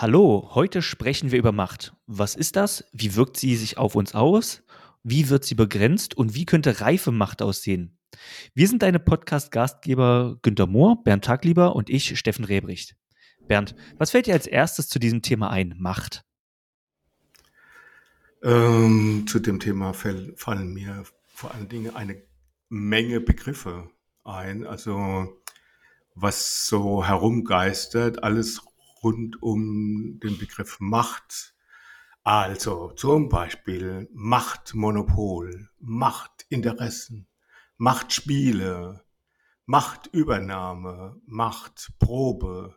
Hallo, heute sprechen wir über Macht. Was ist das? Wie wirkt sie sich auf uns aus? Wie wird sie begrenzt und wie könnte reife Macht aussehen? Wir sind deine Podcast-Gastgeber Günter Mohr, Bernd Taglieber und ich, Steffen Rebricht. Bernd, was fällt dir als erstes zu diesem Thema ein? Macht. Ähm, zu dem Thema fallen mir vor allen Dingen eine Menge Begriffe ein. Also was so herumgeistert, alles rund um den Begriff Macht. Also zum Beispiel Machtmonopol, Machtinteressen, Machtspiele, Machtübernahme, Machtprobe,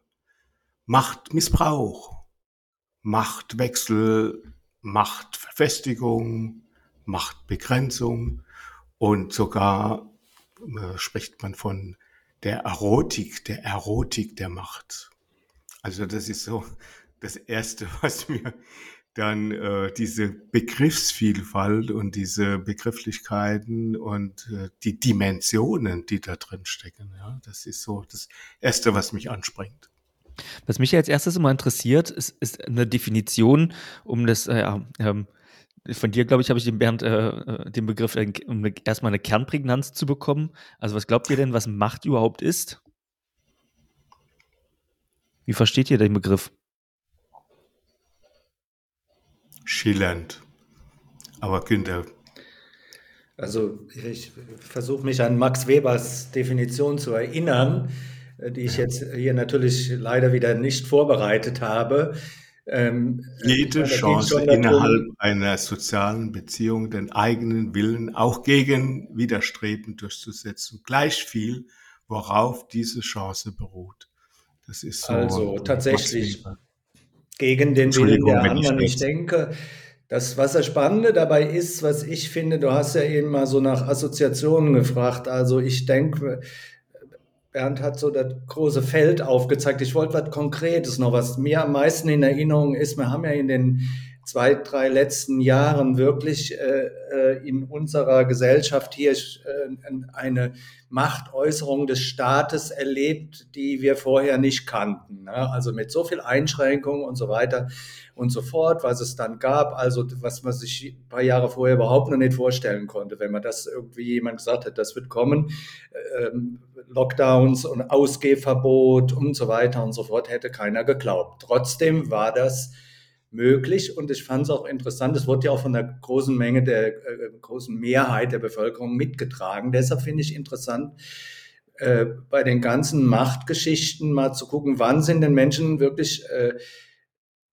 Machtmissbrauch, Machtwechsel, Machtverfestigung, Machtbegrenzung und sogar äh, spricht man von der Erotik, der Erotik der Macht. Also das ist so das Erste, was mir dann äh, diese Begriffsvielfalt und diese Begrifflichkeiten und äh, die Dimensionen, die da drin stecken. Ja, das ist so das Erste, was mich anspringt. Was mich als erstes immer interessiert, ist, ist eine Definition, um das, äh, ähm, von dir, glaube ich, habe ich den Bernd äh, äh den Begriff, äh, um erstmal eine Kernprägnanz zu bekommen. Also was glaubt ihr denn, was Macht überhaupt ist? Wie versteht ihr den Begriff? Schillernd. Aber Günther. Also ich versuche mich an Max Webers Definition zu erinnern, die ich jetzt hier natürlich leider wieder nicht vorbereitet habe. Ähm, Jede Chance innerhalb einer sozialen Beziehung den eigenen Willen auch gegen Widerstreben durchzusetzen. Gleich viel, worauf diese Chance beruht. Das ist so. Also tatsächlich gegen den Willen der anderen. Ich, ich denke, das, was das Spannende dabei ist, was ich finde, du hast ja eben mal so nach Assoziationen gefragt. Also ich denke, Bernd hat so das große Feld aufgezeigt. Ich wollte was Konkretes noch, was mir am meisten in Erinnerung ist. Wir haben ja in den zwei, drei letzten Jahren wirklich äh, äh in unserer Gesellschaft hier äh, eine Machtäußerung des Staates erlebt, die wir vorher nicht kannten. Ne? Also mit so viel Einschränkungen und so weiter und so fort, was es dann gab, also was man sich ein paar Jahre vorher überhaupt noch nicht vorstellen konnte, wenn man das irgendwie jemand gesagt hat, das wird kommen, ähm, Lockdowns und Ausgehverbot und so weiter und so fort, hätte keiner geglaubt. Trotzdem war das möglich und ich fand es auch interessant, es wurde ja auch von der großen Menge der äh, großen Mehrheit der Bevölkerung mitgetragen. Deshalb finde ich interessant, äh, bei den ganzen Machtgeschichten mal zu gucken, wann sind denn Menschen wirklich äh,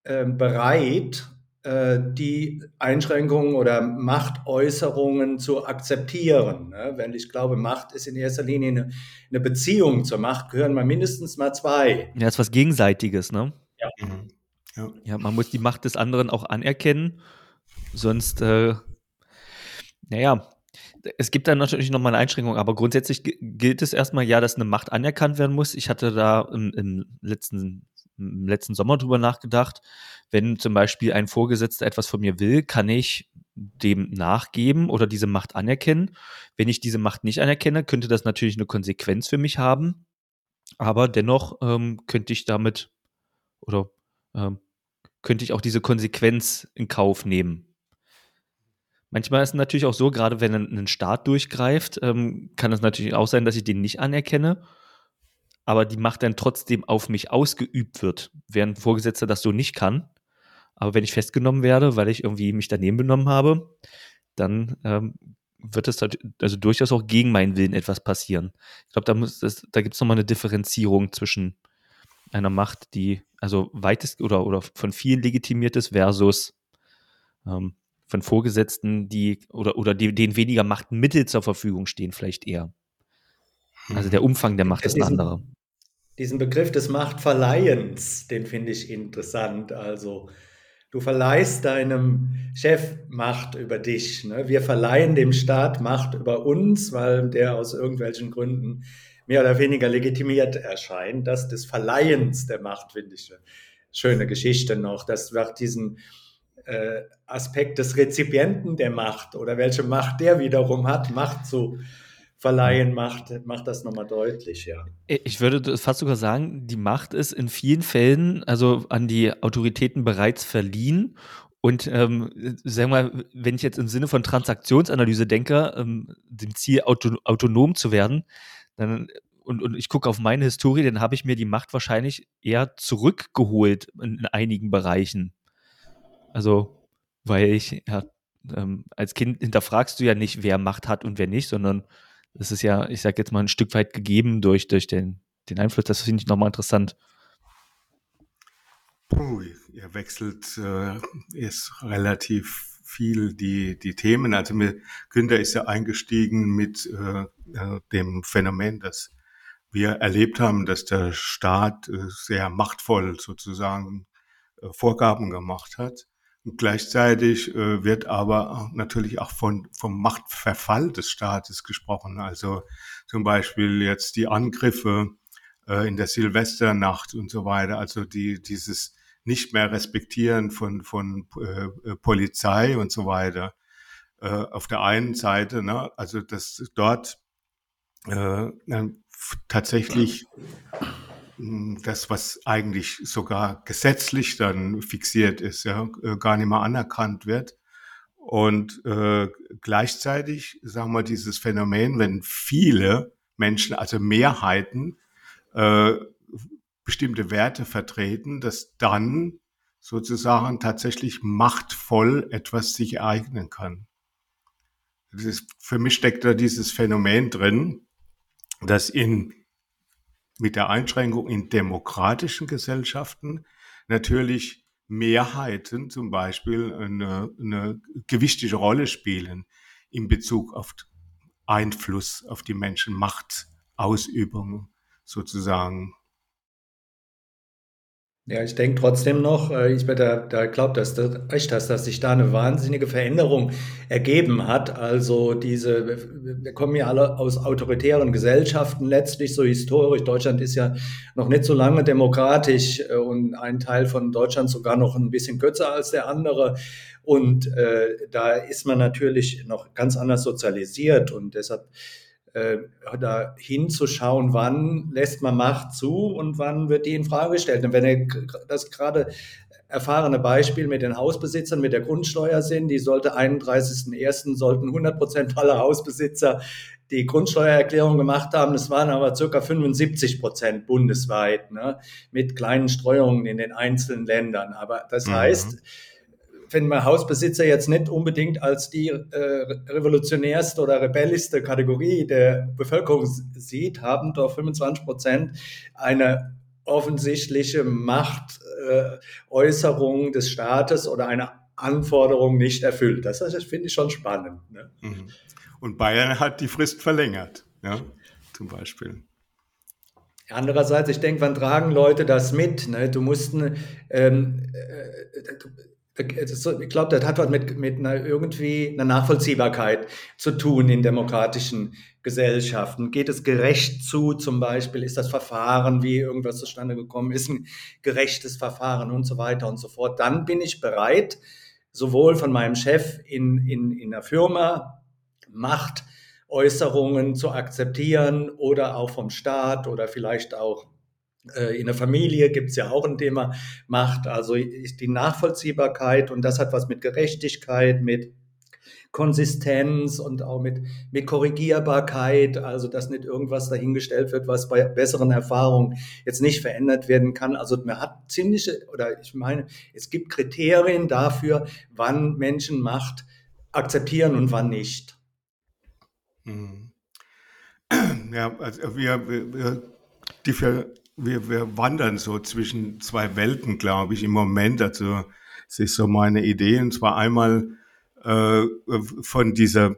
äh bereit, äh, die Einschränkungen oder Machtäußerungen zu akzeptieren. Ne? Wenn ich glaube, Macht ist in erster Linie eine, eine Beziehung zur Macht, gehören mal mindestens mal zwei. Ja, ist was Gegenseitiges, ne? Ja. Ja. ja, man muss die Macht des anderen auch anerkennen, sonst, äh, naja, es gibt da natürlich nochmal eine Einschränkung, aber grundsätzlich gilt es erstmal ja, dass eine Macht anerkannt werden muss. Ich hatte da im, im, letzten, im letzten Sommer drüber nachgedacht, wenn zum Beispiel ein Vorgesetzter etwas von mir will, kann ich dem nachgeben oder diese Macht anerkennen. Wenn ich diese Macht nicht anerkenne, könnte das natürlich eine Konsequenz für mich haben. Aber dennoch ähm, könnte ich damit oder ähm, könnte ich auch diese Konsequenz in Kauf nehmen. Manchmal ist es natürlich auch so, gerade wenn ein, Staat durchgreift, ähm, kann es natürlich auch sein, dass ich den nicht anerkenne, aber die Macht dann trotzdem auf mich ausgeübt wird, während ein Vorgesetzter das so nicht kann. Aber wenn ich festgenommen werde, weil ich irgendwie mich daneben benommen habe, dann ähm, wird es also durchaus auch gegen meinen Willen etwas passieren. Ich glaube, da, da gibt es nochmal eine Differenzierung zwischen einer Macht, die also weitest oder, oder von vielen legitimiert ist versus ähm, von Vorgesetzten, die oder, oder die, denen weniger Machtmittel zur Verfügung stehen, vielleicht eher. Also der Umfang der Macht ist ein anderer. Diesen Begriff des Machtverleihens, den finde ich interessant. Also du verleihst deinem Chef Macht über dich. Ne? Wir verleihen dem Staat Macht über uns, weil der aus irgendwelchen Gründen mehr oder weniger legitimiert erscheint. Das des Verleihens der Macht finde ich eine schöne Geschichte noch. Das wird diesen äh, Aspekt des Rezipienten der Macht oder welche Macht der wiederum hat, Macht zu verleihen, macht, macht das nochmal deutlich, ja. Ich würde fast sogar sagen, die Macht ist in vielen Fällen also an die Autoritäten bereits verliehen. Und ähm, sagen wir wenn ich jetzt im Sinne von Transaktionsanalyse denke, ähm, dem Ziel auto, autonom zu werden, dann und, und ich gucke auf meine Historie, dann habe ich mir die Macht wahrscheinlich eher zurückgeholt in, in einigen Bereichen. Also, weil ich, ja, ähm, als Kind hinterfragst du ja nicht, wer Macht hat und wer nicht, sondern das ist ja, ich sage jetzt mal, ein Stück weit gegeben durch, durch den, den Einfluss. Das finde ich nochmal interessant. Puh, ihr wechselt äh, ist relativ viel die, die Themen. Also mir, Günther ist ja eingestiegen mit äh, äh dem Phänomen, dass wir erlebt haben, dass der Staat äh, sehr machtvoll sozusagen äh, Vorgaben gemacht hat. Und gleichzeitig äh, wird aber natürlich auch von, vom Machtverfall des Staates gesprochen. Also zum Beispiel jetzt die Angriffe in der Silvesternacht und so weiter. Also die, dieses nicht mehr respektieren von, von äh, Polizei und so weiter. Äh, auf der einen Seite, ne, also dass dort äh, tatsächlich hm, das, was eigentlich sogar gesetzlich dann fixiert ist, ja, äh, gar nicht mehr anerkannt wird. Und äh, gleichzeitig, sagen wir, dieses Phänomen, wenn viele Menschen, also Mehrheiten, äh, bestimmte Werte vertreten, dass dann sozusagen tatsächlich machtvoll etwas sich ereignen kann. Ist, für mich steckt da dieses Phänomen drin, dass in, mit der Einschränkung in demokratischen Gesellschaften natürlich Mehrheiten zum Beispiel eine, eine gewichtige Rolle spielen in Bezug auf Einfluss auf die Menschen, Machtausübung sozusagen. Ja, ich denke trotzdem noch, äh, ich da, da glaube, dass du recht hast, dass sich da eine wahnsinnige Veränderung ergeben hat. Also diese, wir kommen ja alle aus autoritären Gesellschaften letztlich, so historisch. Deutschland ist ja noch nicht so lange demokratisch äh, und ein Teil von Deutschland sogar noch ein bisschen kürzer als der andere. Und äh, da ist man natürlich noch ganz anders sozialisiert und deshalb äh, da hinzuschauen, wann lässt man Macht zu und wann wird die in Frage gestellt. Und wenn ihr das gerade erfahrene Beispiel mit den Hausbesitzern, mit der Grundsteuer sind, die sollte 31.01. sollten 100 Prozent aller Hausbesitzer die Grundsteuererklärung gemacht haben. Das waren aber circa 75 Prozent bundesweit, ne, mit kleinen Streuungen in den einzelnen Ländern. Aber das mhm. heißt, wenn man Hausbesitzer jetzt nicht unbedingt als die äh, revolutionärste oder rebellischste Kategorie der Bevölkerung sieht, haben doch 25 Prozent eine offensichtliche Machtäußerung äh, des Staates oder eine Anforderung nicht erfüllt. Das, das finde ich schon spannend. Ne? Mhm. Und Bayern hat die Frist verlängert, ja, zum Beispiel. Andererseits, ich denke, wann tragen Leute das mit? Ne? Du musst, ähm, äh, ich glaube, das hat was mit, mit einer irgendwie einer Nachvollziehbarkeit zu tun in demokratischen Gesellschaften. Geht es gerecht zu, zum Beispiel? Ist das Verfahren, wie irgendwas zustande gekommen ist, ein gerechtes Verfahren und so weiter und so fort? Dann bin ich bereit, sowohl von meinem Chef in, in, in der Firma Machtäußerungen zu akzeptieren oder auch vom Staat oder vielleicht auch in der Familie gibt es ja auch ein Thema Macht, also die Nachvollziehbarkeit und das hat was mit Gerechtigkeit, mit Konsistenz und auch mit, mit Korrigierbarkeit, also dass nicht irgendwas dahingestellt wird, was bei besseren Erfahrungen jetzt nicht verändert werden kann. Also man hat ziemliche, oder ich meine, es gibt Kriterien dafür, wann Menschen Macht akzeptieren und wann nicht. Hm. Ja, also wir, wir, wir wir, wir wandern so zwischen zwei Welten, glaube ich, im Moment. Also es ist so meine Idee, und zwar einmal äh, von dieser,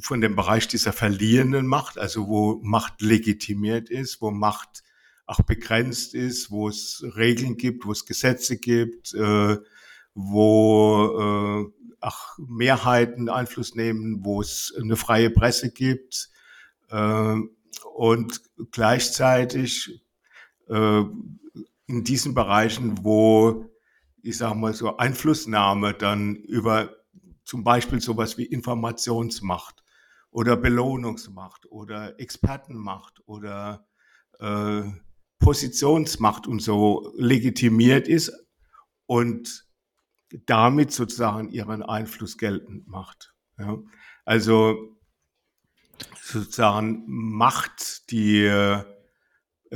von dem Bereich dieser verlierenden Macht, also wo Macht legitimiert ist, wo Macht auch begrenzt ist, wo es Regeln gibt, wo es Gesetze gibt, äh, wo äh, auch Mehrheiten Einfluss nehmen, wo es eine freie Presse gibt äh, und gleichzeitig äh, in diesen Bereichen, wo ich sage mal so Einflussnahme dann über zum Beispiel sowas wie Informationsmacht oder Belohnungsmacht oder Expertenmacht oder äh, Positionsmacht und so legitimiert ist und damit sozusagen ihren Einfluss geltend macht. Ja. Also sozusagen Macht, die äh,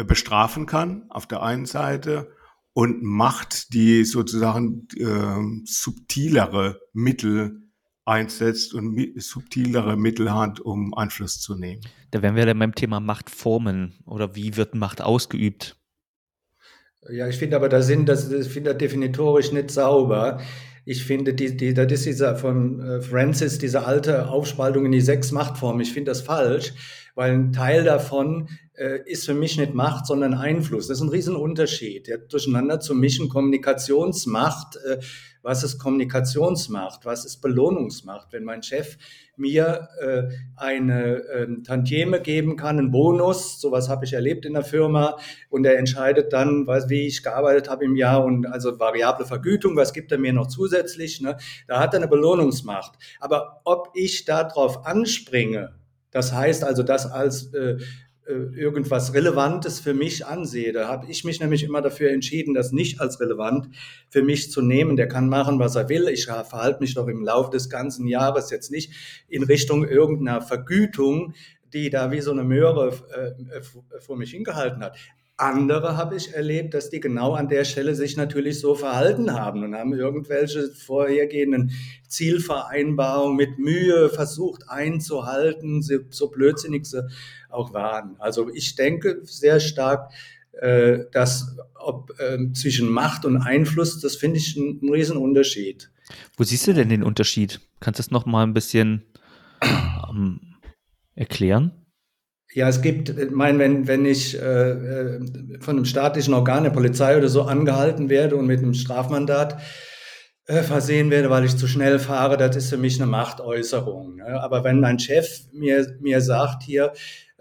bestrafen kann auf der einen Seite und Macht, die sozusagen äh, subtilere Mittel einsetzt und subtilere Mittel hat, um Einfluss zu nehmen. Da wären wir dann beim Thema Machtformen oder wie wird Macht ausgeübt? Ja, ich finde aber, da sind das, das finde ich definitorisch nicht sauber. Ich finde, die, die, das ist dieser von äh, Francis, diese alte Aufspaltung in die sechs Machtformen. Ich finde das falsch, weil ein Teil davon äh, ist für mich nicht Macht, sondern Einfluss. Das ist ein Riesenunterschied. Ja, durcheinander zu mischen Kommunikationsmacht. Äh, was ist Kommunikationsmacht? Was ist Belohnungsmacht? Wenn mein Chef mir äh, eine äh, Tantieme geben kann, einen Bonus, sowas habe ich erlebt in der Firma, und er entscheidet dann, was, wie ich gearbeitet habe im Jahr und also variable Vergütung, was gibt er mir noch zusätzlich? Ne? Da hat er eine Belohnungsmacht. Aber ob ich darauf anspringe, das heißt also, das als äh, äh, irgendwas Relevantes für mich ansehe. Da habe ich mich nämlich immer dafür entschieden, das nicht als relevant für mich zu nehmen. Der kann machen, was er will. Ich verhalte mich doch im Laufe des ganzen Jahres jetzt nicht in Richtung irgendeiner Vergütung, die da wie so eine Möhre äh, vor mich hingehalten hat. Andere habe ich erlebt, dass die genau an der Stelle sich natürlich so verhalten haben und haben irgendwelche vorhergehenden Zielvereinbarungen mit Mühe versucht einzuhalten, so blödsinnig sie auch waren. Also ich denke sehr stark, äh, dass ob äh, zwischen Macht und Einfluss, das finde ich ein, ein Riesenunterschied. Wo siehst du denn den Unterschied? Kannst du das noch mal ein bisschen ähm, erklären? Ja, es gibt, ich meine, wenn, wenn ich äh, äh, von einem staatlichen Organ, der Polizei oder so angehalten werde und mit einem Strafmandat äh, versehen werde, weil ich zu schnell fahre, das ist für mich eine Machtäußerung. Ne? Aber wenn mein Chef mir, mir sagt hier,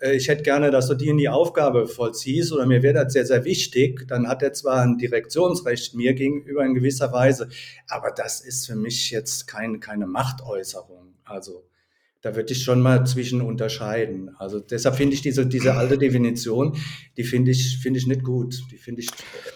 äh, ich hätte gerne, dass du die in die Aufgabe vollziehst oder mir wäre das sehr, sehr wichtig, dann hat er zwar ein Direktionsrecht mir gegenüber in gewisser Weise, aber das ist für mich jetzt kein, keine Machtäußerung. Also da würde ich schon mal zwischen unterscheiden. Also deshalb finde ich diese, diese alte Definition, die finde ich, finde ich nicht gut. Die finde ich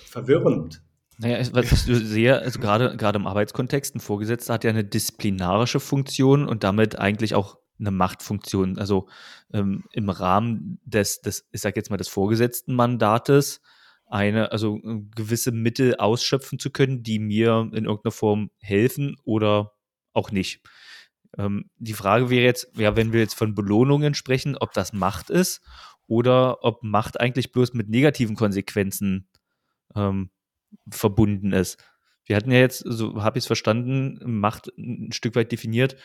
verwirrend. Naja, was ich sehe, also gerade, gerade im Arbeitskontext, ein Vorgesetzter hat ja eine disziplinarische Funktion und damit eigentlich auch eine Machtfunktion. Also ähm, im Rahmen des, des, ich sage jetzt mal, des vorgesetzten Mandates eine, also äh, gewisse Mittel ausschöpfen zu können, die mir in irgendeiner Form helfen oder auch nicht. Ähm, die Frage wäre jetzt, ja, wenn wir jetzt von Belohnungen sprechen, ob das Macht ist oder ob Macht eigentlich bloß mit negativen Konsequenzen ähm, verbunden ist. Wir hatten ja jetzt, so habe ich es verstanden, Macht ein Stück weit definiert,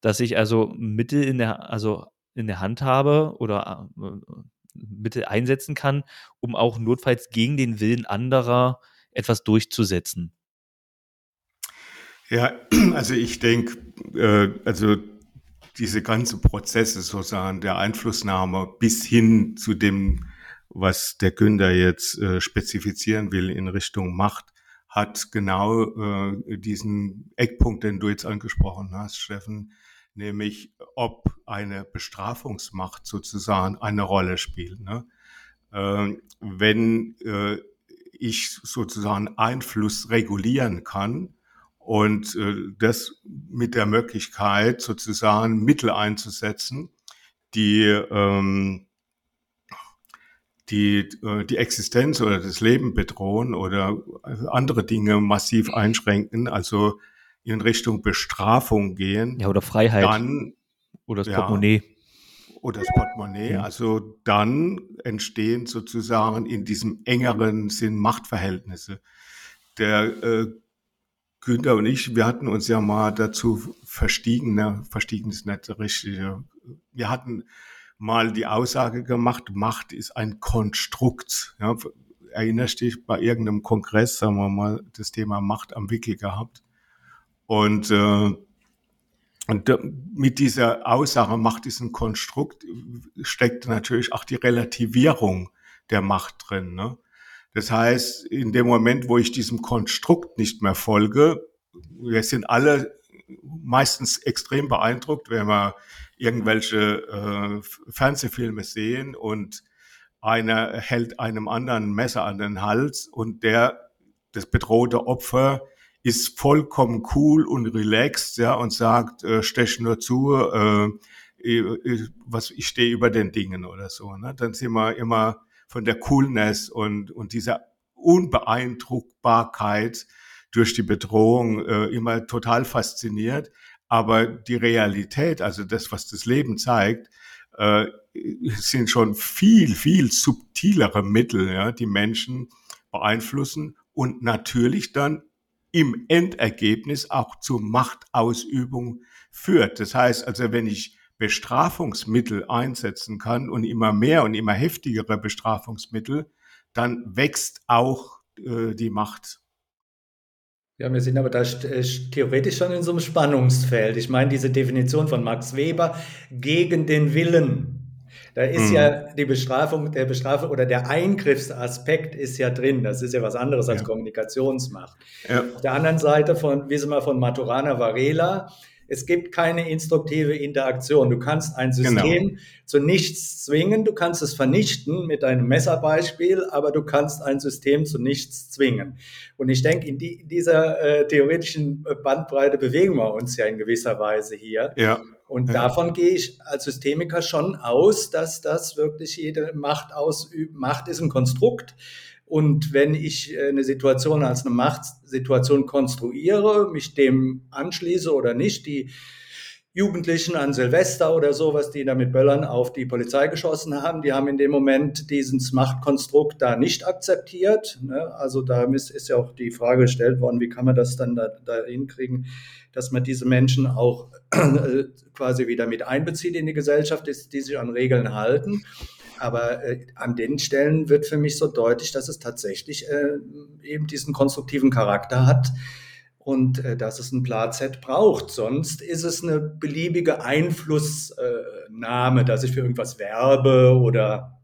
dass ich also Mittel in der, also in der Hand habe oder äh, Mittel einsetzen kann, um auch notfalls gegen den Willen anderer etwas durchzusetzen. Ja, also ich denke, äh, also diese ganzen Prozesse sozusagen der Einflussnahme bis hin zu dem, was der Günther jetzt äh, spezifizieren will in Richtung Macht, hat genau äh, diesen Eckpunkt, den du jetzt angesprochen hast, Steffen, nämlich ob eine Bestrafungsmacht sozusagen eine Rolle spielt. Ne? Äh, wenn ich sozusagen Einfluss regulieren kann, und äh, das mit der Möglichkeit, sozusagen Mittel einzusetzen, die ähm, die, äh, die Existenz oder das Leben bedrohen oder andere Dinge massiv einschränken, also in Richtung Bestrafung gehen. Ja, oder Freiheit. Dann, oder das Portemonnaie. oder das Portemonnaie. Ja. Also dann entstehen sozusagen in diesem engeren Sinn Machtverhältnisse. Der äh, Günther und ich, wir hatten uns ja mal dazu verstiegen, ne? verstiegen ist nicht richtig. Wir hatten mal die Aussage gemacht, Macht ist ein Konstrukt. Ja, erinnerst dich bei irgendeinem Kongress, haben wir mal das Thema Macht am Wickel gehabt. Und, äh, und mit dieser Aussage, Macht ist ein Konstrukt, steckt natürlich auch die Relativierung der Macht drin. Ne? Das heißt, in dem Moment, wo ich diesem Konstrukt nicht mehr folge, wir sind alle meistens extrem beeindruckt, wenn wir irgendwelche äh, Fernsehfilme sehen und einer hält einem anderen Messer an den Hals und der, das bedrohte Opfer, ist vollkommen cool und relaxed, ja, und sagt, äh, stech nur zu, äh, ich, was, ich stehe über den Dingen oder so. Ne? Dann sind wir immer von der Coolness und, und dieser Unbeeindruckbarkeit durch die Bedrohung äh, immer total fasziniert. Aber die Realität, also das, was das Leben zeigt, äh, sind schon viel, viel subtilere Mittel, ja, die Menschen beeinflussen und natürlich dann im Endergebnis auch zur Machtausübung führt. Das heißt also, wenn ich Bestrafungsmittel einsetzen kann und immer mehr und immer heftigere Bestrafungsmittel, dann wächst auch äh, die Macht. Ja, wir sind aber da äh, theoretisch schon in so einem Spannungsfeld. Ich meine, diese Definition von Max Weber gegen den Willen. Da ist mhm. ja die Bestrafung, der Bestrafung oder der Eingriffsaspekt ist ja drin. Das ist ja was anderes als ja. Kommunikationsmacht. Ja. Auf der anderen Seite von, Sie mal von Maturana Varela, es gibt keine instruktive Interaktion. Du kannst ein genau. System genau. zu nichts zwingen, du kannst es vernichten mit einem Messerbeispiel, aber du kannst ein System zu nichts zwingen. Und ich denke, in die, dieser äh, theoretischen Bandbreite bewegen wir uns ja in gewisser Weise hier. Ja. Und ja. davon gehe ich als Systemiker schon aus, dass das wirklich jede Macht ausübt. Macht ist ein Konstrukt. Und wenn ich äh, eine Situation als eine Machtsituation konstruiere, mich dem anschließe oder nicht, die Jugendlichen an Silvester oder sowas, die da mit Böllern auf die Polizei geschossen haben, die haben in dem Moment dieses Machtkonstrukt da nicht akzeptiert. Ne? Also da ist, ja auch die Frage gestellt worden, wie kann man das dann da, da hinkriegen, dass man diese Menschen auch äh, quasi wieder mit einbezieht in die Gesellschaft, die sich an Regeln halten. Aber äh, an den Stellen wird für mich so deutlich, dass es tatsächlich äh, eben diesen konstruktiven Charakter hat und äh, dass es ein Plan-Z braucht. Sonst ist es eine beliebige Einflussnahme, dass ich für irgendwas werbe oder.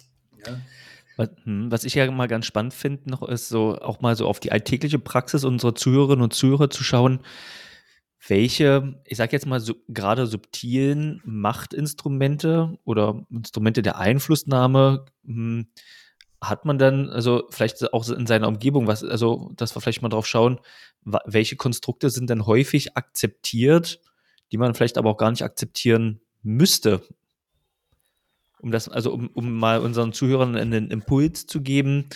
Ja. Hm, was ich ja mal ganz spannend finde, noch ist so auch mal so auf die alltägliche Praxis unserer Zuhörerinnen und Zuhörer zu schauen welche, ich sage jetzt mal so, gerade subtilen Machtinstrumente oder Instrumente der Einflussnahme hm, hat man dann, also vielleicht auch in seiner Umgebung, was, also dass wir vielleicht mal drauf schauen, welche Konstrukte sind denn häufig akzeptiert, die man vielleicht aber auch gar nicht akzeptieren müsste. Um das, also um, um mal unseren Zuhörern einen Impuls zu geben,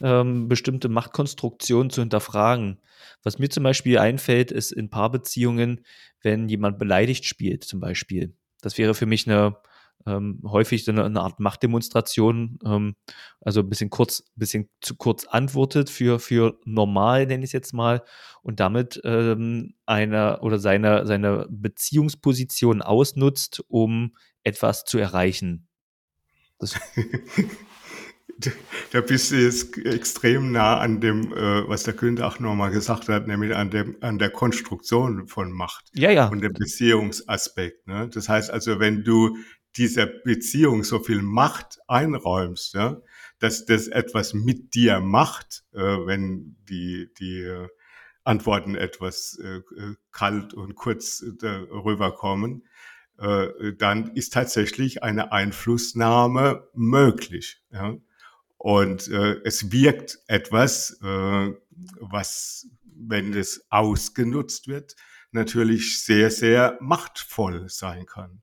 ähm, bestimmte Machtkonstruktionen zu hinterfragen. Was mir zum Beispiel einfällt, ist in Paarbeziehungen, wenn jemand beleidigt spielt, zum Beispiel. Das wäre für mich eine ähm, häufig so eine, eine, Art Machtdemonstration, ähm, also ein bisschen kurz, bisschen zu kurz antwortet für, für normal, nenne ich es jetzt mal, und damit ähm, eine oder seine, seine Beziehungsposition ausnutzt, um etwas zu erreichen. Das da bist du jetzt extrem nah an dem, äh, was der Günther auch nochmal gesagt hat, nämlich an, dem, an der Konstruktion von Macht ja, ja. und dem Beziehungsaspekt. Ne? Das heißt also, wenn du dieser Beziehung so viel Macht einräumst, ja, dass das etwas mit dir macht, äh, wenn die, die Antworten etwas äh, äh kalt und kurz äh, rüberkommen, dann ist tatsächlich eine Einflussnahme möglich. Ja? Und äh, es wirkt etwas, äh, was, wenn es ausgenutzt wird, natürlich sehr, sehr machtvoll sein kann.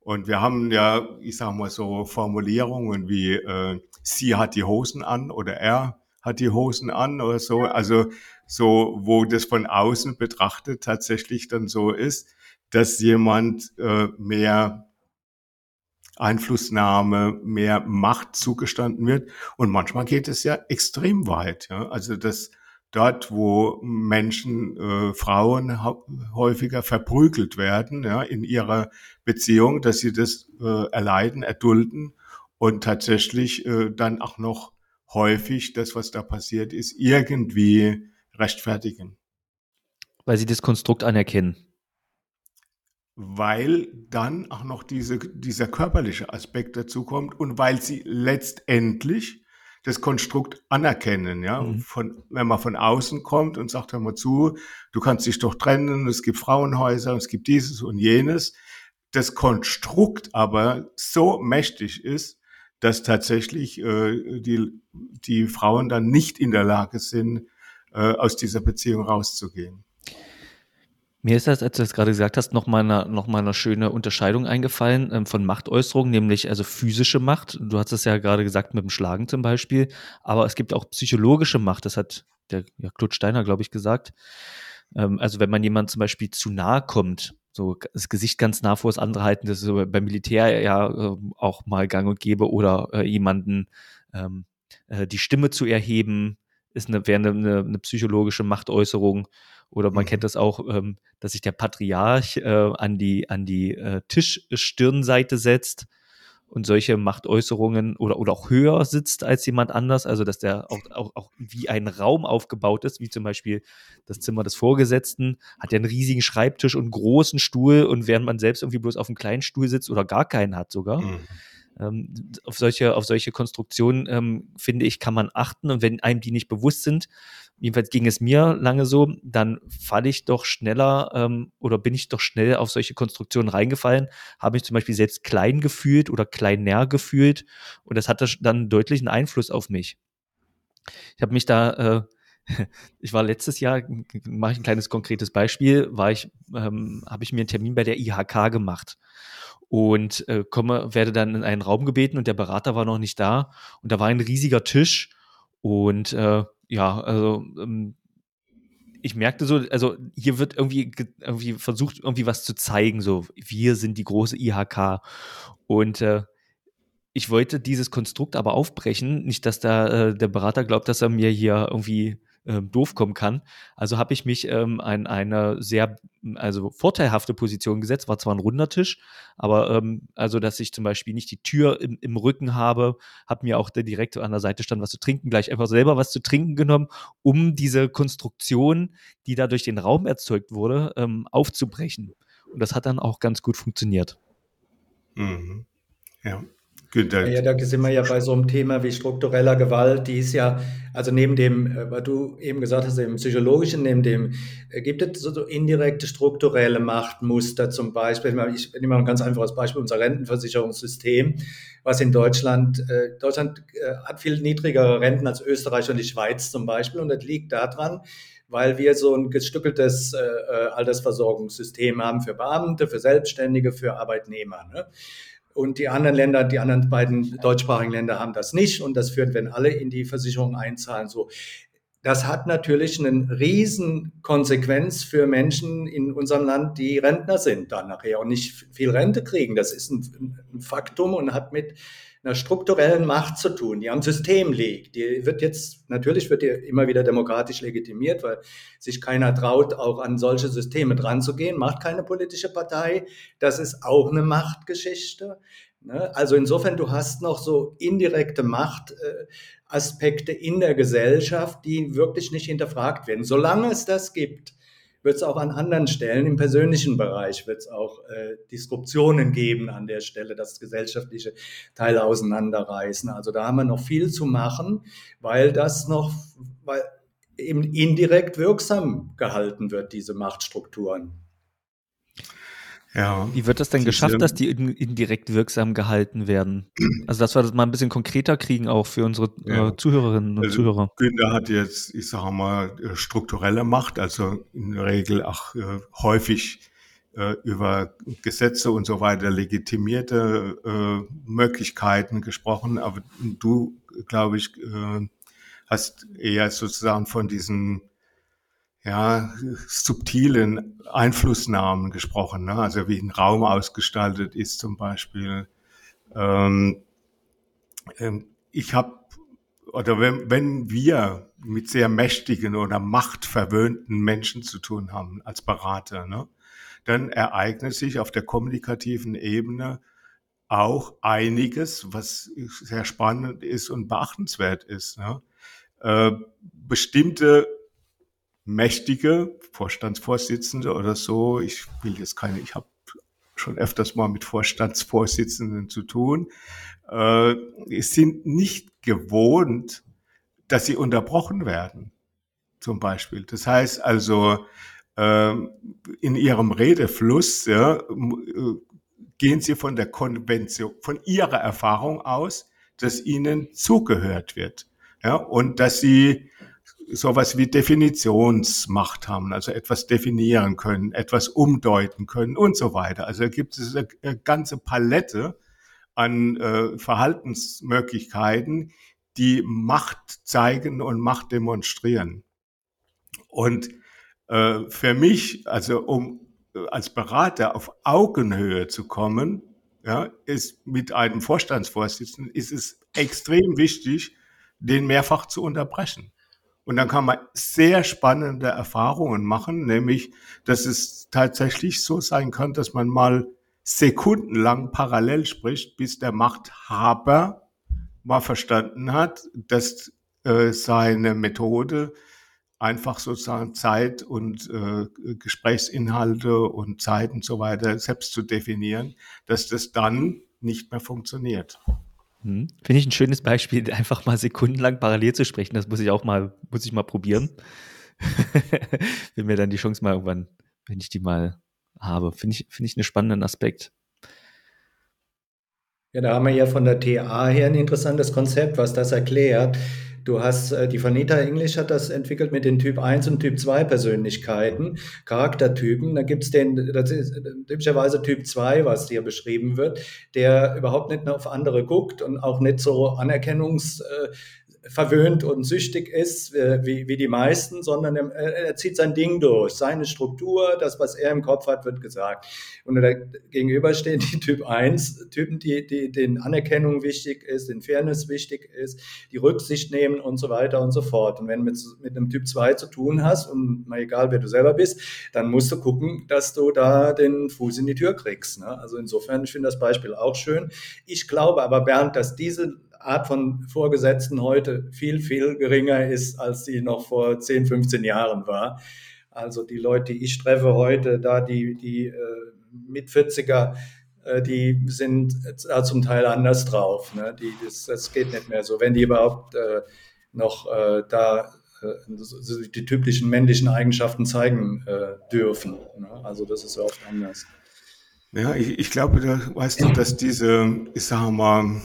Und wir haben ja, ich sag mal so Formulierungen wie äh, sie hat die Hosen an oder er hat die Hosen an oder so. Also so, wo das von außen betrachtet tatsächlich dann so ist, dass jemand äh, mehr Einflussnahme, mehr Macht zugestanden wird. Und manchmal geht es ja extrem weit. Ja? Also das dort, wo Menschen, äh, Frauen häufiger verprügelt werden ja, in ihrer Beziehung, dass sie das äh, erleiden, erdulden und tatsächlich äh, dann auch noch häufig das, was da passiert ist, irgendwie rechtfertigen. Weil sie das Konstrukt anerkennen weil dann auch noch diese, dieser körperliche Aspekt dazu kommt und weil sie letztendlich das Konstrukt anerkennen, ja. Mhm. Von, wenn man von außen kommt und sagt, hör mal zu, du kannst dich doch trennen, es gibt Frauenhäuser, es gibt dieses und jenes. Das Konstrukt aber so mächtig ist, dass tatsächlich äh, die, die Frauen dann nicht in der Lage sind, äh, aus dieser Beziehung rauszugehen. Mir ist das, als du das gerade gesagt hast, noch mal eine, noch eine schöne Unterscheidung eingefallen ähm, von Machtäußerungen, nämlich also physische Macht. Du hast es ja gerade gesagt mit dem Schlagen zum Beispiel, aber es gibt auch psychologische Macht. Das hat der ja, Claude Steiner, glaube ich, gesagt. Ähm, also wenn man jemand zum Beispiel zu nahe kommt, so das Gesicht ganz nah vor das andere halten, das ist beim Militär ja äh, auch mal gang und gäbe oder äh, jemanden ähm, äh, die Stimme zu erheben, ist eine, wäre eine, eine psychologische Machtäußerung. Oder man mhm. kennt das auch, ähm, dass sich der Patriarch äh, an die, an die äh, Tischstirnseite setzt und solche Machtäußerungen oder, oder auch höher sitzt als jemand anders, also dass der auch, auch, auch wie ein Raum aufgebaut ist, wie zum Beispiel das Zimmer des Vorgesetzten, hat ja einen riesigen Schreibtisch und einen großen Stuhl und während man selbst irgendwie bloß auf einem kleinen Stuhl sitzt oder gar keinen hat sogar. Mhm. Ähm, auf solche, auf solche Konstruktionen, ähm, finde ich, kann man achten. Und wenn einem die nicht bewusst sind, jedenfalls ging es mir lange so, dann falle ich doch schneller ähm, oder bin ich doch schnell auf solche Konstruktionen reingefallen, habe mich zum Beispiel selbst klein gefühlt oder kleiner gefühlt. Und das hatte dann deutlichen Einfluss auf mich. Ich habe mich da, äh, ich war letztes Jahr, mache ich ein kleines konkretes Beispiel, war ich, ähm, habe ich mir einen Termin bei der IHK gemacht und äh, komme, werde dann in einen Raum gebeten und der Berater war noch nicht da. Und da war ein riesiger Tisch. Und äh, ja, also ähm, ich merkte so, also hier wird irgendwie, irgendwie versucht, irgendwie was zu zeigen, so wir sind die große IHK. Und äh, ich wollte dieses Konstrukt aber aufbrechen, nicht, dass da äh, der Berater glaubt, dass er mir hier irgendwie ähm, doof kommen kann. Also habe ich mich ähm, an eine sehr also vorteilhafte Position gesetzt, war zwar ein runder Tisch, aber ähm, also, dass ich zum Beispiel nicht die Tür im, im Rücken habe, habe mir auch direkt an der Seite stand was zu trinken, gleich einfach selber was zu trinken genommen, um diese Konstruktion, die da durch den Raum erzeugt wurde, ähm, aufzubrechen. Und das hat dann auch ganz gut funktioniert. Mhm. Ja. Ja, da sind wir ja bei so einem Thema wie struktureller Gewalt, die ist ja, also neben dem, äh, was du eben gesagt hast, im psychologischen, neben dem, äh, gibt es so indirekte strukturelle Machtmuster zum Beispiel. Ich nehme mal ein ganz einfaches Beispiel, unser Rentenversicherungssystem, was in Deutschland, äh, Deutschland hat viel niedrigere Renten als Österreich und die Schweiz zum Beispiel und das liegt daran, weil wir so ein gestückeltes äh, Altersversorgungssystem haben für Beamte, für Selbstständige, für Arbeitnehmer. Ne? Und die anderen Länder, die anderen beiden deutschsprachigen Länder haben das nicht. Und das führt, wenn alle in die Versicherung einzahlen, so. Das hat natürlich eine riesen Konsequenz für Menschen in unserem Land, die Rentner sind dann nachher und nicht viel Rente kriegen. Das ist ein, ein Faktum und hat mit einer strukturellen Macht zu tun, die am System liegt. Die wird jetzt, natürlich wird die immer wieder demokratisch legitimiert, weil sich keiner traut, auch an solche Systeme dran zu gehen, macht keine politische Partei. Das ist auch eine Machtgeschichte. Ne? Also insofern, du hast noch so indirekte Machtaspekte in der Gesellschaft, die wirklich nicht hinterfragt werden. Solange es das gibt, wird es auch an anderen Stellen im persönlichen Bereich wird es auch äh, Disruptionen geben an der Stelle, dass gesellschaftliche Teile auseinanderreißen. Also da haben wir noch viel zu machen, weil das noch, weil eben indirekt wirksam gehalten wird, diese Machtstrukturen. Ja. Wie wird das denn geschafft, dass die indirekt wirksam gehalten werden? Also, dass wir das mal ein bisschen konkreter kriegen, auch für unsere äh, ja. Zuhörerinnen und also, Zuhörer. Günther hat jetzt, ich sage mal, äh, strukturelle Macht, also in der Regel auch äh, häufig äh, über Gesetze und so weiter legitimierte äh, Möglichkeiten gesprochen. Aber du, glaube ich, äh, hast eher sozusagen von diesen ja, subtilen Einflussnahmen gesprochen, ne? also wie ein Raum ausgestaltet ist zum Beispiel. Ähm, ähm, ich habe, oder wenn, wenn wir mit sehr mächtigen oder machtverwöhnten Menschen zu tun haben als Berater, ne, dann ereignet sich auf der kommunikativen Ebene auch einiges, was sehr spannend ist und beachtenswert ist. Ne? Äh, bestimmte mächtige Vorstandsvorsitzende oder so. Ich will jetzt keine, ich habe schon öfters mal mit Vorstandsvorsitzenden zu tun. Äh, sind nicht gewohnt, dass sie unterbrochen werden, zum Beispiel. Das heißt also, ähm, in ihrem Redefluss ja, äh, gehen sie von der Konvention, von ihrer Erfahrung aus, dass ihnen zugehört wird. Ja, und dass sie sowas wie Definitionsmacht haben, also etwas definieren können, etwas umdeuten können und so weiter. Also gibt es eine ganze Palette an äh, Verhaltensmöglichkeiten, die Macht zeigen und Macht demonstrieren. Und äh, für mich, also um äh, als Berater auf Augenhöhe zu kommen, ja, ist mit einem Vorstandsvorsitzenden ist es extrem wichtig, den mehrfach zu unterbrechen. Und dann kann man sehr spannende Erfahrungen machen, nämlich, dass es tatsächlich so sein kann, dass man mal sekundenlang parallel spricht, bis der Machthaber mal verstanden hat, dass äh, seine Methode einfach sozusagen Zeit und äh, Gesprächsinhalte und Zeit und so weiter selbst zu definieren, dass das dann nicht mehr funktioniert. Hm. Finde ich ein schönes Beispiel, einfach mal sekundenlang parallel zu sprechen. Das muss ich auch mal, muss ich mal probieren. wenn mir dann die Chance mal irgendwann, wenn ich die mal habe. Finde ich, finde ich einen spannenden Aspekt. Ja, da haben wir ja von der TA her ein interessantes Konzept, was das erklärt. Du hast, äh, die Vanita English hat das entwickelt mit den Typ 1 und Typ 2 Persönlichkeiten, Charaktertypen. Da gibt es den, das ist typischerweise Typ 2, was hier beschrieben wird, der überhaupt nicht auf andere guckt und auch nicht so Anerkennungs, äh, verwöhnt und süchtig ist, äh, wie, wie die meisten, sondern er, zieht sein Ding durch. Seine Struktur, das, was er im Kopf hat, wird gesagt. Und dagegenüber stehen die Typ 1 Typen, die, die den Anerkennung wichtig ist, den Fairness wichtig ist, die Rücksicht nehmen und so weiter und so fort. Und wenn du mit, mit einem Typ 2 zu tun hast, und mal egal, wer du selber bist, dann musst du gucken, dass du da den Fuß in die Tür kriegst. Ne? Also insofern, ich finde das Beispiel auch schön. Ich glaube aber, Bernd, dass diese Art von Vorgesetzten heute viel, viel geringer ist, als sie noch vor 10, 15 Jahren war. Also die Leute, die ich treffe heute, da die, die äh, mit 40er, äh, die sind äh, zum Teil anders drauf. Ne? Die, das, das geht nicht mehr so. Wenn die überhaupt äh, noch äh, da äh, die typischen männlichen Eigenschaften zeigen dürfen. Ne? Also das ist oft anders. Ja, ich, ich glaube, da weißt du, dass diese, ich sage mal,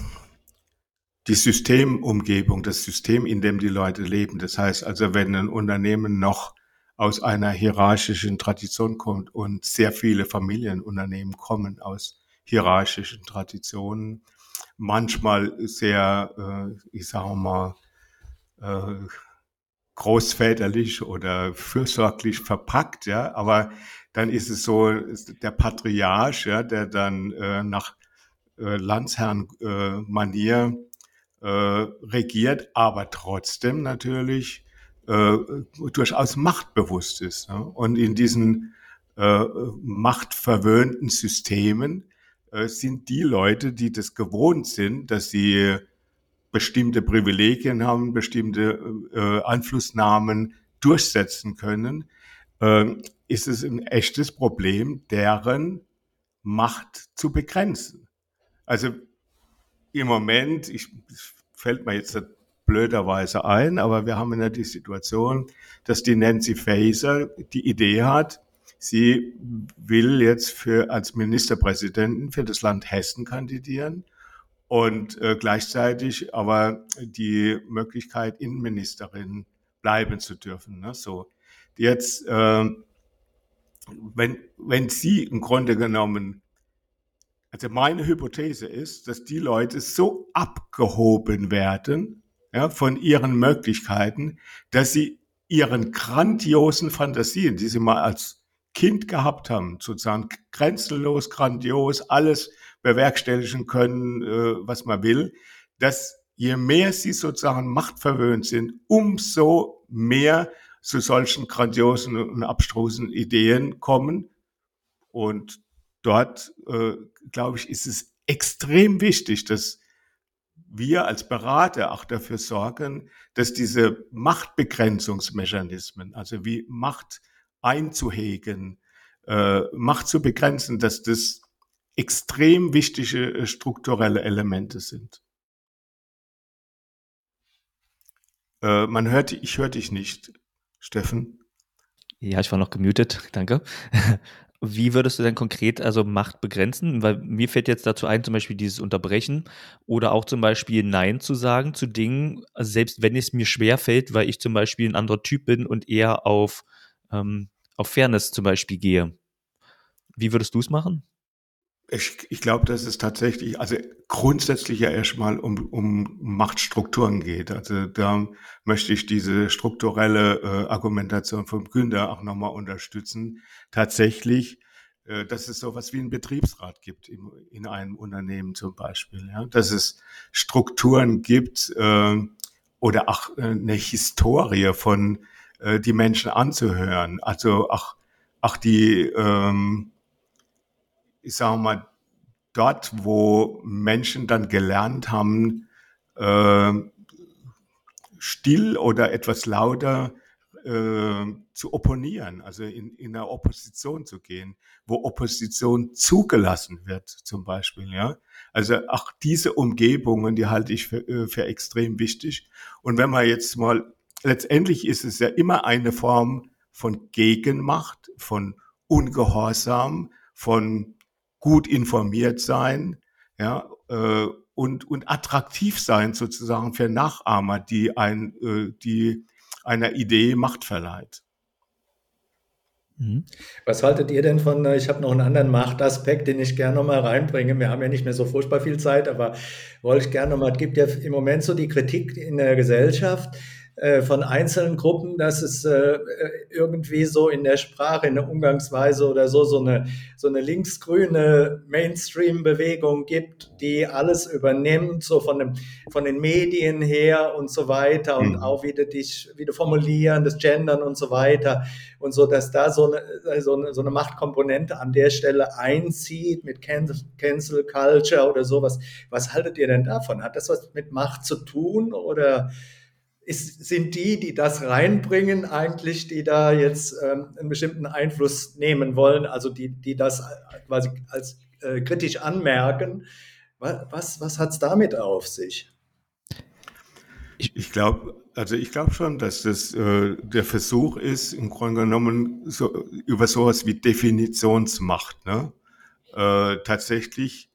die Systemumgebung, das System, in dem die Leute leben. Das heißt also, wenn ein Unternehmen noch aus einer hierarchischen Tradition kommt und sehr viele Familienunternehmen kommen aus hierarchischen Traditionen, manchmal sehr, äh, ich sage mal, äh, großväterlich oder fürsorglich verpackt, ja, aber dann ist es so, der Patriarch, ja, der dann äh, nach äh, Landsherrn-Manier äh, regiert, aber trotzdem natürlich äh, durchaus machtbewusst ist. Ne? Und in diesen äh, machtverwöhnten Systemen äh, sind die Leute, die das gewohnt sind, dass sie bestimmte Privilegien haben, bestimmte äh, Einflussnahmen durchsetzen können, äh, ist es ein echtes Problem, deren Macht zu begrenzen. Also im Moment, ich, fällt mir jetzt blöderweise ein, aber wir haben ja die Situation, dass die Nancy Faeser die Idee hat, sie will jetzt für, als Ministerpräsidentin für das Land Hessen kandidieren und äh, gleichzeitig aber die Möglichkeit, Innenministerin bleiben zu dürfen. Ne? So, jetzt, äh, wenn, wenn sie im Grunde genommen also meine Hypothese ist, dass die Leute so abgehoben werden ja, von ihren Möglichkeiten, dass sie ihren grandiosen Fantasien, die sie mal als Kind gehabt haben, sozusagen grenzenlos, grandios, alles bewerkstelligen können, äh, was man will, dass je mehr sie sozusagen machtverwöhnt sind, umso mehr zu solchen grandiosen und abstrusen Ideen kommen. Und dort, äh, glaube ich, ist es extrem wichtig, dass wir als Berater auch dafür sorgen, dass diese Machtbegrenzungsmechanismen, also wie Macht einzuhegen, äh, Macht zu begrenzen, dass das extrem wichtige äh, strukturelle Elemente sind. Man hört, ich höre dich nicht, Steffen. Ja, ich war noch gemutet, danke. Wie würdest du denn konkret also Macht begrenzen? Weil mir fällt jetzt dazu ein, zum Beispiel dieses Unterbrechen oder auch zum Beispiel Nein zu sagen zu Dingen, selbst wenn es mir schwer fällt, weil ich zum Beispiel ein anderer Typ bin und eher auf, ähm, auf Fairness zum Beispiel gehe. Wie würdest du es machen? Ich, ich glaube, dass es tatsächlich, also grundsätzlich ja erstmal um, um Machtstrukturen geht. Also da möchte ich diese strukturelle äh, Argumentation vom Günther auch nochmal unterstützen. Tatsächlich, äh, dass es sowas wie einen Betriebsrat gibt im, in einem Unternehmen zum Beispiel. Ja? Dass es Strukturen gibt äh, oder auch äh, eine Historie von äh, die Menschen anzuhören. Also auch, auch die ähm, ich sage mal, dort, wo Menschen dann gelernt haben, äh, still oder etwas lauter äh, zu opponieren, also in, in der Opposition zu gehen, wo Opposition zugelassen wird, zum Beispiel, ja. Also auch diese Umgebungen, die halte ich für, äh, für extrem wichtig. Und wenn man jetzt mal, letztendlich ist es ja immer eine Form von Gegenmacht, von Ungehorsam, von gut informiert sein, ja, äh, und, und attraktiv sein sozusagen für Nachahmer, die ein, äh, die einer Idee Macht verleiht. Mhm. Was haltet ihr denn von, äh, ich habe noch einen anderen Machtaspekt, den ich gerne noch mal reinbringe. Wir haben ja nicht mehr so furchtbar viel Zeit, aber wollte ich gerne noch mal, es gibt ja im Moment so die Kritik in der Gesellschaft, äh, von einzelnen Gruppen, dass es äh, irgendwie so in der Sprache, in der Umgangsweise oder so, so eine, so eine linksgrüne Mainstream-Bewegung gibt, die alles übernimmt, so von, dem, von den Medien her und so weiter und mhm. auch wieder dich, wieder formulieren, das Gendern und so weiter und so, dass da so eine, so eine, so eine Machtkomponente an der Stelle einzieht mit Cancel, Cancel Culture oder sowas. Was haltet ihr denn davon? Hat das was mit Macht zu tun oder ist, sind die, die das reinbringen, eigentlich, die da jetzt ähm, einen bestimmten Einfluss nehmen wollen, also die, die das quasi als äh, kritisch anmerken. Was, was hat es damit auf sich? Ich, ich glaube, also ich glaube schon, dass das äh, der Versuch ist, im Grunde genommen so, über sowas wie Definitionsmacht, ne? äh, tatsächlich äh,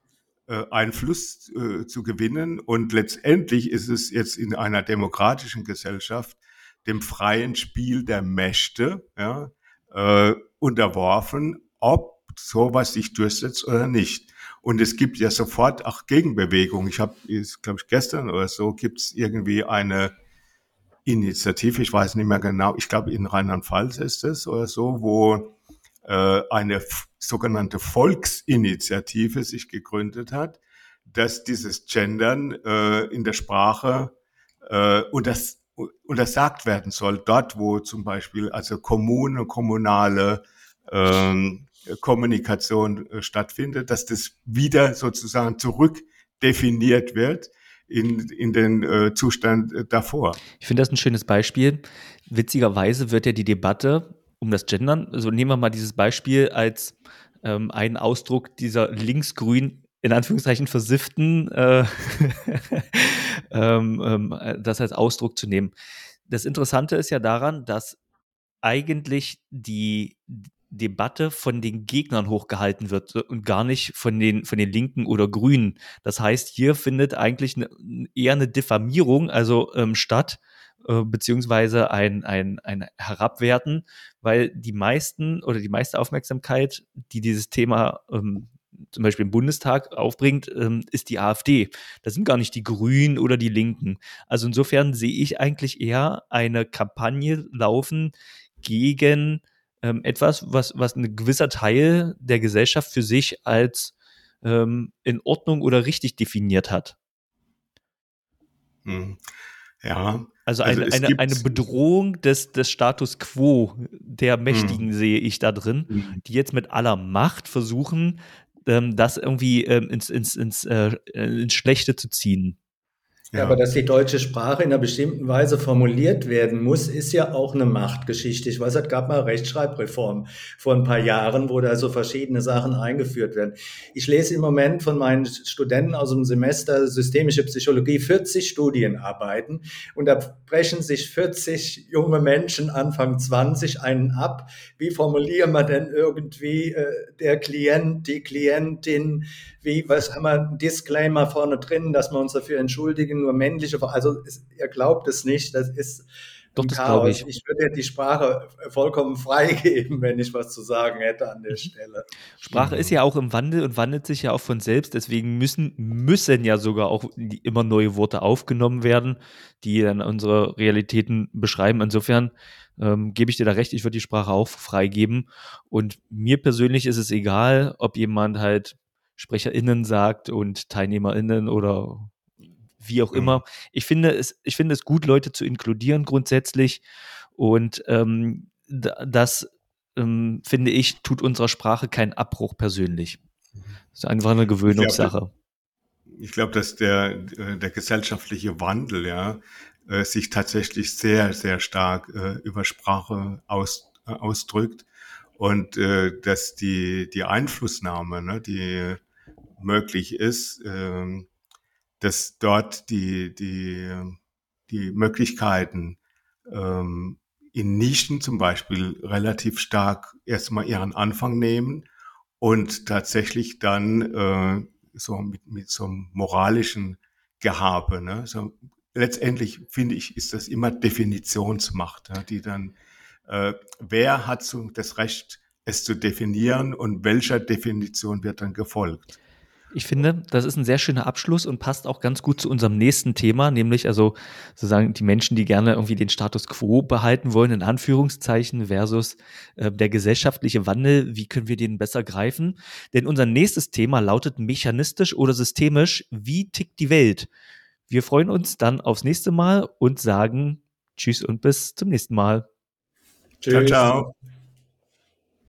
Einfluss äh, zu gewinnen. Und letztendlich ist es jetzt in einer demokratischen Gesellschaft dem freien Spiel der Mächte ja, äh, unterworfen, ob sowas sich durchsetzt oder nicht. Und es gibt ja sofort auch Gegenbewegungen. Ich habe, glaube ich, gestern oder so gibt es irgendwie eine Initiative, ich weiß nicht mehr genau, ich glaube in Rheinland-Pfalz ist es oder so, wo äh, eine sogenannte Volksinitiative sich gegründet hat, dass dieses Gendern äh, in der Sprache äh, und das untersagt werden soll, dort wo zum Beispiel also Kommune, kommunale ähm, Kommunikation äh, stattfindet, dass das wieder sozusagen zurückdefiniert wird in, in den äh, Zustand äh, davor. Ich finde das ein schönes Beispiel. Witzigerweise wird ja die Debatte um das Gendern, also nehmen wir mal dieses Beispiel als ähm, einen Ausdruck dieser linksgrün in Anführungszeichen versifften, äh, ähm, ähm, das als Ausdruck zu nehmen. Das Interessante ist ja daran, dass eigentlich die Debatte von den Gegnern hochgehalten wird und gar nicht von den, von den Linken oder Grünen. Das heißt, hier findet eigentlich eine, eher eine Diffamierung also ähm, statt äh, beziehungsweise ein, ein, ein Herabwerten, weil die meisten oder die meiste Aufmerksamkeit, die dieses Thema ähm, zum Beispiel im Bundestag aufbringt, ähm, ist die AfD. Das sind gar nicht die Grünen oder die Linken. Also insofern sehe ich eigentlich eher eine Kampagne laufen gegen ähm, etwas, was, was ein gewisser Teil der Gesellschaft für sich als ähm, in Ordnung oder richtig definiert hat. Hm. Ja. Also, also eine, eine, eine, Bedrohung des, des Status quo der Mächtigen hm. sehe ich da drin, hm. die jetzt mit aller Macht versuchen, ähm, das irgendwie ähm, ins, ins, ins, äh, ins Schlechte zu ziehen. Ja. aber dass die deutsche Sprache in einer bestimmten Weise formuliert werden muss, ist ja auch eine Machtgeschichte. Ich weiß, es gab mal Rechtschreibreform vor ein paar Jahren, wo da so verschiedene Sachen eingeführt werden. Ich lese im Moment von meinen Studenten aus dem Semester Systemische Psychologie 40 Studienarbeiten und da brechen sich 40 junge Menschen Anfang 20 einen ab. Wie formulieren wir denn irgendwie äh, der Klient, die Klientin, wie, was haben wir, ein Disclaimer vorne drin, dass wir uns dafür entschuldigen, nur männliche, also es, ihr glaubt es nicht, das ist doch, das glaube ich. Ich würde die Sprache vollkommen freigeben, wenn ich was zu sagen hätte an der mhm. Stelle. Sprache ist ja auch im Wandel und wandelt sich ja auch von selbst. Deswegen müssen, müssen ja sogar auch immer neue Worte aufgenommen werden, die dann unsere Realitäten beschreiben. Insofern ähm, gebe ich dir da recht, ich würde die Sprache auch freigeben. Und mir persönlich ist es egal, ob jemand halt SprecherInnen sagt und TeilnehmerInnen oder wie auch mhm. immer. Ich finde es, ich finde es gut, Leute zu inkludieren grundsätzlich. Und ähm, das ähm, finde ich, tut unserer Sprache keinen Abbruch persönlich. Mhm. Das ist einfach eine Gewöhnungssache. Ich glaube, dass der, der gesellschaftliche Wandel, ja, äh, sich tatsächlich sehr, sehr stark äh, über Sprache aus, äh, ausdrückt und äh, dass die, die Einflussnahme, ne, die möglich ist, äh, dass dort die, die, die Möglichkeiten ähm, in Nischen zum Beispiel relativ stark erstmal ihren Anfang nehmen und tatsächlich dann äh, so mit, mit so einem moralischen Gehabe. Ne? So, letztendlich finde ich, ist das immer Definitionsmacht, ja, die dann, äh, wer hat so das Recht, es zu definieren und welcher Definition wird dann gefolgt? Ich finde, das ist ein sehr schöner Abschluss und passt auch ganz gut zu unserem nächsten Thema, nämlich also sozusagen die Menschen, die gerne irgendwie den Status quo behalten wollen, in Anführungszeichen, versus äh, der gesellschaftliche Wandel. Wie können wir den besser greifen? Denn unser nächstes Thema lautet mechanistisch oder systemisch. Wie tickt die Welt? Wir freuen uns dann aufs nächste Mal und sagen Tschüss und bis zum nächsten Mal. Tschüss. Ciao, ciao.